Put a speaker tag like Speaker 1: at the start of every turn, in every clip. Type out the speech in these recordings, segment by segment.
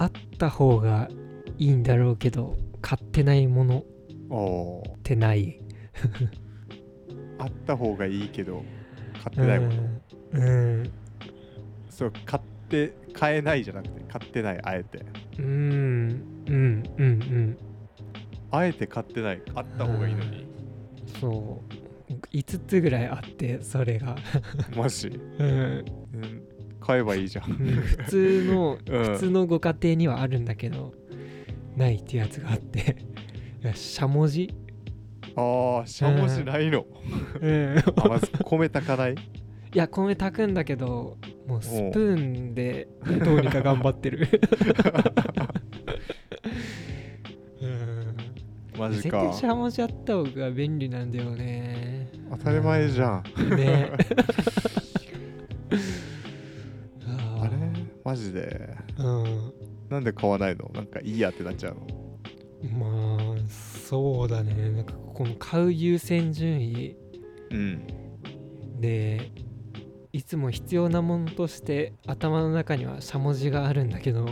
Speaker 1: あった方がいいんだろうけど買ってないものってない。
Speaker 2: あった方がいいけど買ってないもの、
Speaker 1: うん、うん。
Speaker 2: そう買って買えないじゃなくて買ってないあえて。
Speaker 1: うん。うん。うん。うん
Speaker 2: あえて買ってないあった方がいいのに。
Speaker 1: そう。5つぐらいあってそれが、
Speaker 2: マジ、
Speaker 1: うん、
Speaker 2: うん、買えばいいじゃん。
Speaker 1: うん普通の
Speaker 2: うん。
Speaker 1: 普通のご家庭にはあるんだけどないってやつがあって。しゃもじ、
Speaker 2: ああしゃもじないの、
Speaker 1: うん、
Speaker 2: あまず米炊かない？
Speaker 1: いや米炊くんだけどもうスプーンでどうにか頑張ってる
Speaker 2: マジか。
Speaker 1: 絶対しゃもじあった方が便利なんだよね。
Speaker 2: 当たり前じゃん。
Speaker 1: ね。
Speaker 2: あれ？マジで？
Speaker 1: うん。
Speaker 2: なんで買わないの？なんかいいやってなっちゃうの？
Speaker 1: まあそうだね。なんかこの買う優先順位。
Speaker 2: うん。
Speaker 1: でいつも必要なものとして頭の中にはしゃもじがあるんだけど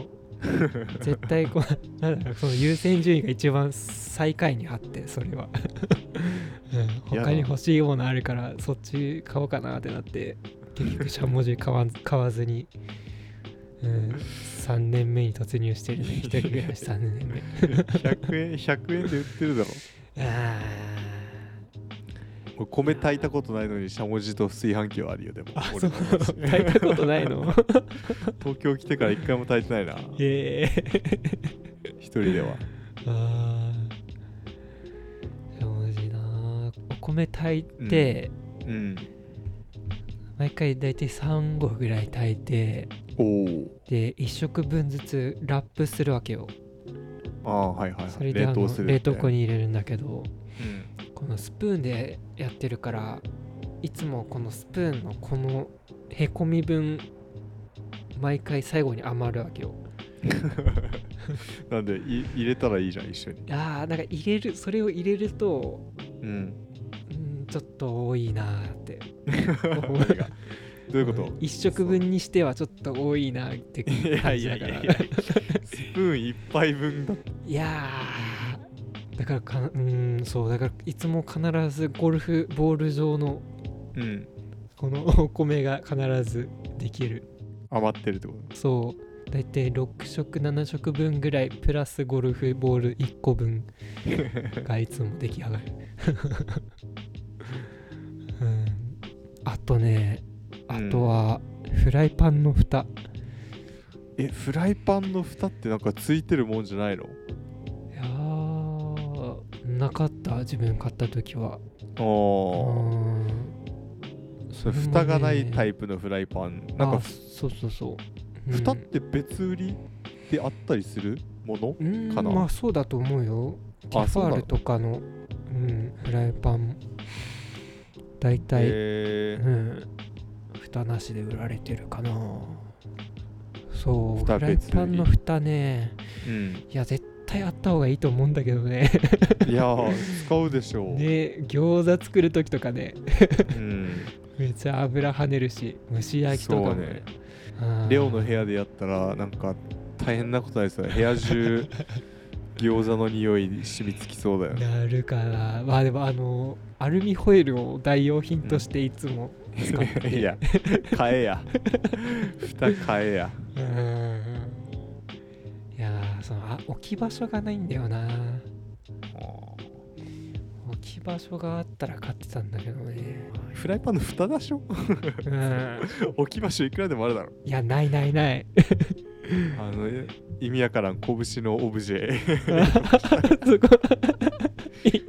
Speaker 1: 絶対こうなんだろうその優先順位が一番最下位にあってそれは、うん、他に欲しいものあるからそっち買おうかなってなって結局しゃもじ買わん 買わずに、うん、3年目に突入してるね一人暮らし3年目。
Speaker 2: 100円100円で売ってるだろ。
Speaker 1: あ
Speaker 2: 俺米炊いたことないのにしゃもじと炊飯器はあるよでも。
Speaker 1: 炊いたことないの？
Speaker 2: 東京来てから一回も炊いてないな。
Speaker 1: ええ
Speaker 2: 一人では。
Speaker 1: あー。しゃもじな。ーお米炊いて、
Speaker 2: うん。
Speaker 1: 毎回だいたい3合ぐらい炊いて
Speaker 2: おお
Speaker 1: で1食分ずつラップするわけよ。
Speaker 2: ああはいはい、はい、
Speaker 1: それで
Speaker 2: 冷凍する
Speaker 1: 冷凍庫
Speaker 2: に、
Speaker 1: に入れるんだけど。
Speaker 2: うん、
Speaker 1: このスプーンでやってるからいつもこのスプーンのこのへこみ分毎回最後に余るわけよ。
Speaker 2: なんでい入れたらいいじゃん一緒に。
Speaker 1: あーなんか入れるそれを入れると
Speaker 2: うん。
Speaker 1: うんちょっと多いなーって。
Speaker 2: どういうこと、
Speaker 1: ん一食分にしてはちょっと多いなって感じだから。
Speaker 2: いやいやいやいや。スプーン一杯分だ。
Speaker 1: いやーだからかうんそうだからいつも必ずゴルフボール状の
Speaker 2: うん。
Speaker 1: この お米が必ずできる。
Speaker 2: 余ってるってこ
Speaker 1: そう。だいたい6食7食分ぐらいプラスゴルフボール1個分 がいつも出来上がる。うん。あとねあとはフライパンの蓋、
Speaker 2: とえフライパンの蓋ってなんかついてるもんじゃないの？
Speaker 1: なかった？自分買った時は。
Speaker 2: あ
Speaker 1: う
Speaker 2: ー
Speaker 1: ん。
Speaker 2: それ蓋がないタ
Speaker 1: イ
Speaker 2: イプのフライパン。なんか
Speaker 1: そうそうそう、うん。
Speaker 2: 蓋って別売りであったりする？もの？
Speaker 1: うん
Speaker 2: かな
Speaker 1: まあそうだと思うよ。ティファールとかの、うん、フライパン。大体、
Speaker 2: え
Speaker 1: うん。蓋なしで売られてるかな。そう
Speaker 2: 蓋
Speaker 1: フライパンの蓋ね。
Speaker 2: うん。
Speaker 1: いや絶対あった方がいいと思うんだけどね。
Speaker 2: いやー使うでしょう、
Speaker 1: ね餃子作る時とかね。
Speaker 2: うん、
Speaker 1: めっちゃ油跳ねるし蒸し焼きとか
Speaker 2: ね。レオの部屋でやったらなんか大変なことないですよね。部屋中餃子の匂い染みつきそうだよね。
Speaker 1: なるかなまあでもあのアルミホイルを代用品としていつも使って。て、
Speaker 2: いや買えや。蓋買えや。
Speaker 1: うーんそのあ置き場所がないんだよな。置き場所があったら買ってたんだけどね。
Speaker 2: フライパンの蓋でしょ？
Speaker 1: うん。
Speaker 2: 置き場所いくらでもあるだろ。
Speaker 1: いやないないない。
Speaker 2: あのえ意味わからん拳のオブジェ。
Speaker 1: そこ。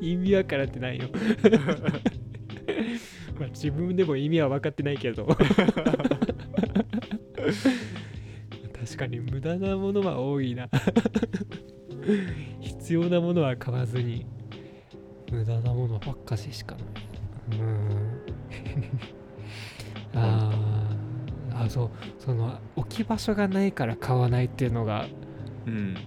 Speaker 1: い意味わからんってないよ。まあ自分でも意味は分かってないけど確かに無駄なものは多いな。必要なものは買わずに。無駄なものばっかししかない。うん。あー。あそう。その置き場所がないから買わないっていうのが
Speaker 2: うん。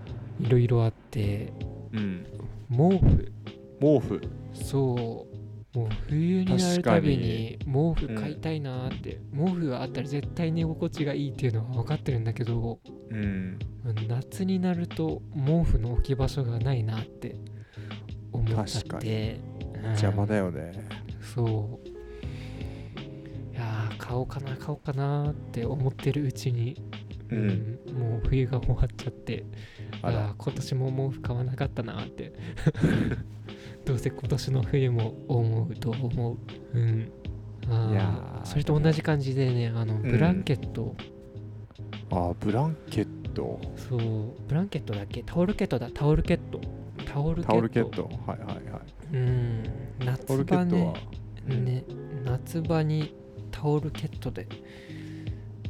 Speaker 1: いろいろあって。
Speaker 2: うん。
Speaker 1: 毛布。
Speaker 2: 毛布。
Speaker 1: そうもう冬になるたびに毛布買いたいなーって、毛布があったら絶対寝心地がいいっていうのは分かってるんだけど
Speaker 2: うん。
Speaker 1: 夏になると毛布の置き場所がないなって思っって。うん。
Speaker 2: 邪魔だよね。
Speaker 1: そう。いやー買おうかな買おうかなって思ってるうちに、
Speaker 2: うん、
Speaker 1: もう冬が終わっちゃって。
Speaker 2: あら。
Speaker 1: あー今年も毛布買わなかったなって どうせ今年の冬も思うと思う。うん。
Speaker 2: いやー
Speaker 1: それと同じ感じでねあの
Speaker 2: ん。
Speaker 1: ブランケット、
Speaker 2: あブランケット。
Speaker 1: そう。ブランケットだっけ？タオルケットだ。タオルケット。タオルケット。
Speaker 2: タオルケット。はいはいはい。
Speaker 1: うん。夏場ね。ね。夏場にタオルケットで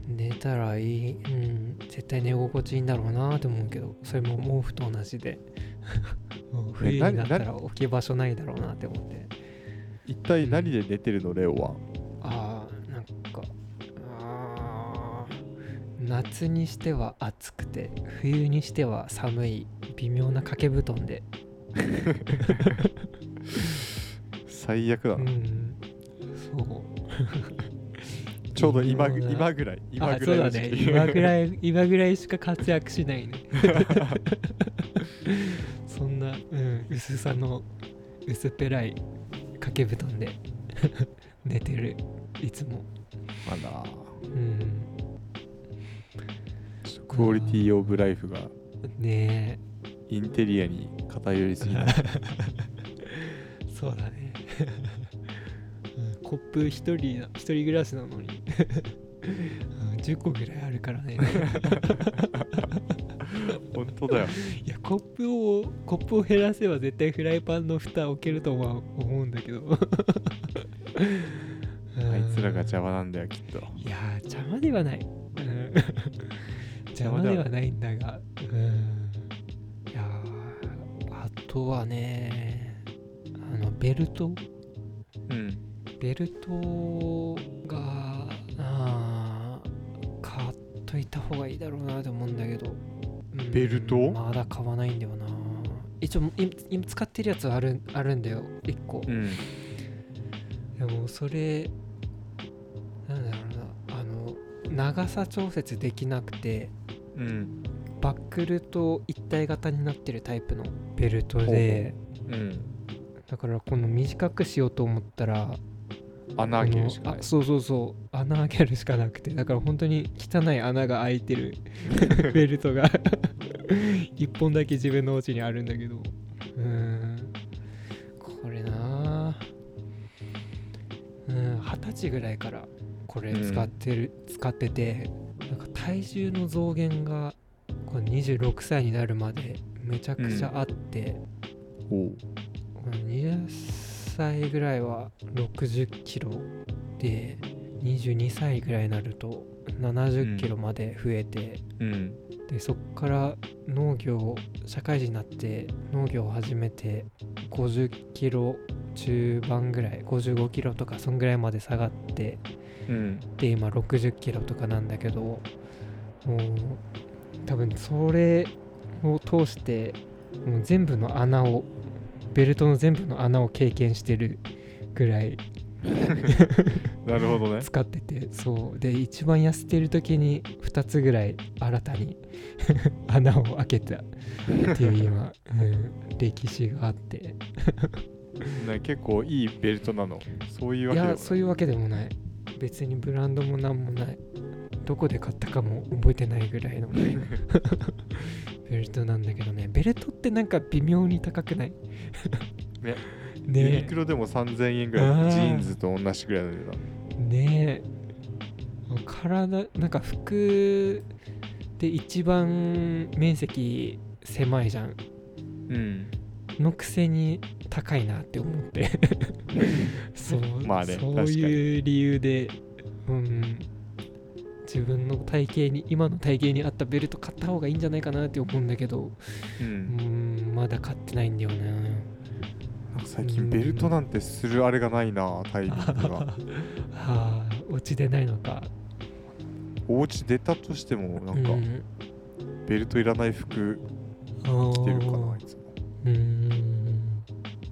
Speaker 1: 寝たらいい、うん、絶対寝心地いいんだろうなと思うけど。それも毛布と同じで冬になったら置き場所ないだろうなって思って。
Speaker 2: 一体何で寝てるのレオは？
Speaker 1: ああなんかあー夏にしては暑くて冬にしては寒い微妙な掛け布団で。
Speaker 2: 最悪だな、
Speaker 1: うん。そう。
Speaker 2: ちょうど今今ぐらい今
Speaker 1: あ
Speaker 2: ぐらいの時期
Speaker 1: 今ぐらい今ぐらいしか活躍しないね 薄さの薄っぺらい掛け布団で 寝てる。いつも。
Speaker 2: あら
Speaker 1: うん。
Speaker 2: クオリティオブライフが
Speaker 1: ね
Speaker 2: インテリアに偏りすぎな
Speaker 1: そうだね、うん、コップ一人な一人暮らしなのに。うん10個ぐらいあるからね
Speaker 2: 本当だよ。
Speaker 1: いやコップをコップを減らせば絶対フライパンの蓋置けるとは思うんだけど。
Speaker 2: あいつらが邪魔なんだよきっと。
Speaker 1: いやー邪魔ではない、うん。邪魔ではないんだが。うん。いやーあとはねあのベルト。
Speaker 2: うん。
Speaker 1: ベルトがあー買っといた方がいいだろうなと思うんだけど、うん
Speaker 2: ベルト？
Speaker 1: まだ買わないんだよな。一応今今使ってるやつはあるあるんだよ。1個。
Speaker 2: うん。
Speaker 1: でもそれなんだろうな。あの長さ調節できなくて
Speaker 2: うん。
Speaker 1: バックルと一体型になってるタイプのベルトで
Speaker 2: うん。
Speaker 1: だからこの短くしようと思ったら
Speaker 2: 穴開けるしかない。
Speaker 1: そうそうそう。穴開けるしかなくて。だから本当に汚い穴が開いてる。ベルトが。一本だけ自分のお家にあるんだけど。うーん。これなうん二十歳ぐらいからこれ使ってる、使っててなんか体重の増減がこれ26歳になるまでめちゃくちゃあって、
Speaker 2: おう。
Speaker 1: 20歳ぐらいは60キロで22歳ぐらいになると70キロまで増えて、
Speaker 2: うん。
Speaker 1: でそっから農業社会人になって農業を始めて50キロ中盤ぐらい55キロとかそんぐらいまで下がって
Speaker 2: うん。
Speaker 1: で今60キロとかなんだけどもう多分それを通してもう全部の穴をベルトの全部の穴を経験してるぐらい
Speaker 2: なるほどね。
Speaker 1: 使っててそう。で一番痩せてる時に2つぐらい新たに 穴を開けたっていう今、うん、歴史があって。
Speaker 2: な結構いいベルトなの。そういうわ
Speaker 1: い
Speaker 2: けでも
Speaker 1: やそういうわけでもない。別にブランドもなんもない。どこで買ったかも覚えてないぐらいの ベルトなん。だけどねベルトってなんか微妙に高くない？
Speaker 2: ね。
Speaker 1: ね。
Speaker 2: ユニクロでも3000円ぐらい。ジーンズと同じぐらいの値段。
Speaker 1: ね。え体なんか服で一番面積狭いじゃん。
Speaker 2: うん。
Speaker 1: のくせに高いなって思って。そう,、
Speaker 2: まあね
Speaker 1: そう
Speaker 2: 確かに。
Speaker 1: いう理由で。うん自分の体型に今の体型に合ったベルト買った方がいいんじゃないかなって思うんだけど。
Speaker 2: う
Speaker 1: うんんまだ買ってないんだよね
Speaker 2: なんか最近ベルトなんてするあれがないなタイミングが。
Speaker 1: はあ落ちでないのか。
Speaker 2: お家出たとしてもなんか
Speaker 1: うん。
Speaker 2: ベルトいらない服着てるかないつも。
Speaker 1: うーん。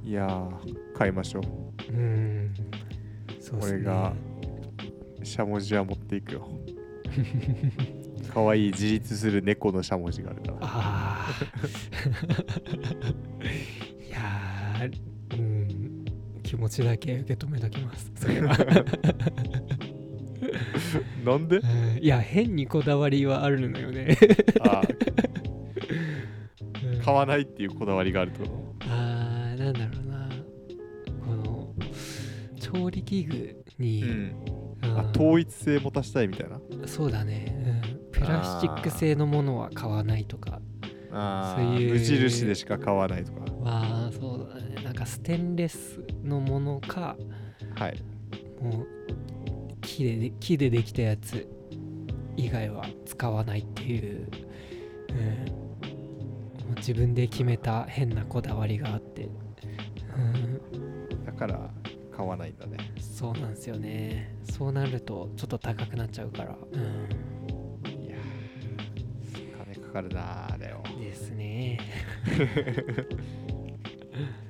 Speaker 2: いやー買いましょう。
Speaker 1: うん。そうね。
Speaker 2: 俺がしゃもじは持っていくよかわいい自立する猫のしゃもじがあるから
Speaker 1: ああいやーうん。気持ちだけ受け止めときます。それは、
Speaker 2: なんで？
Speaker 1: うん。いや変にこだわりはあるのよね、
Speaker 2: あ
Speaker 1: うん。
Speaker 2: 買わないっていうこだわりがあるってこ
Speaker 1: あーなんだろうな。この調理器具に、
Speaker 2: とうん統一性持たしたいみたいな。
Speaker 1: そうだね、うん、プラスチック製のものは買わないとか。
Speaker 2: あ
Speaker 1: そういう。
Speaker 2: ー無印でしか買わないとか。
Speaker 1: はそうだね。なんかステンレスのものか
Speaker 2: はい。
Speaker 1: もう木でで木でできたやつ以外は使わないっていう、うん、もう自分で決めた変なこだわりがあって、うん、
Speaker 2: だから買わないんだね。
Speaker 1: そうなんですよね。そうなるとちょっと高くなっちゃうから、う
Speaker 2: いやー金かかるなーだよ
Speaker 1: ん、ですね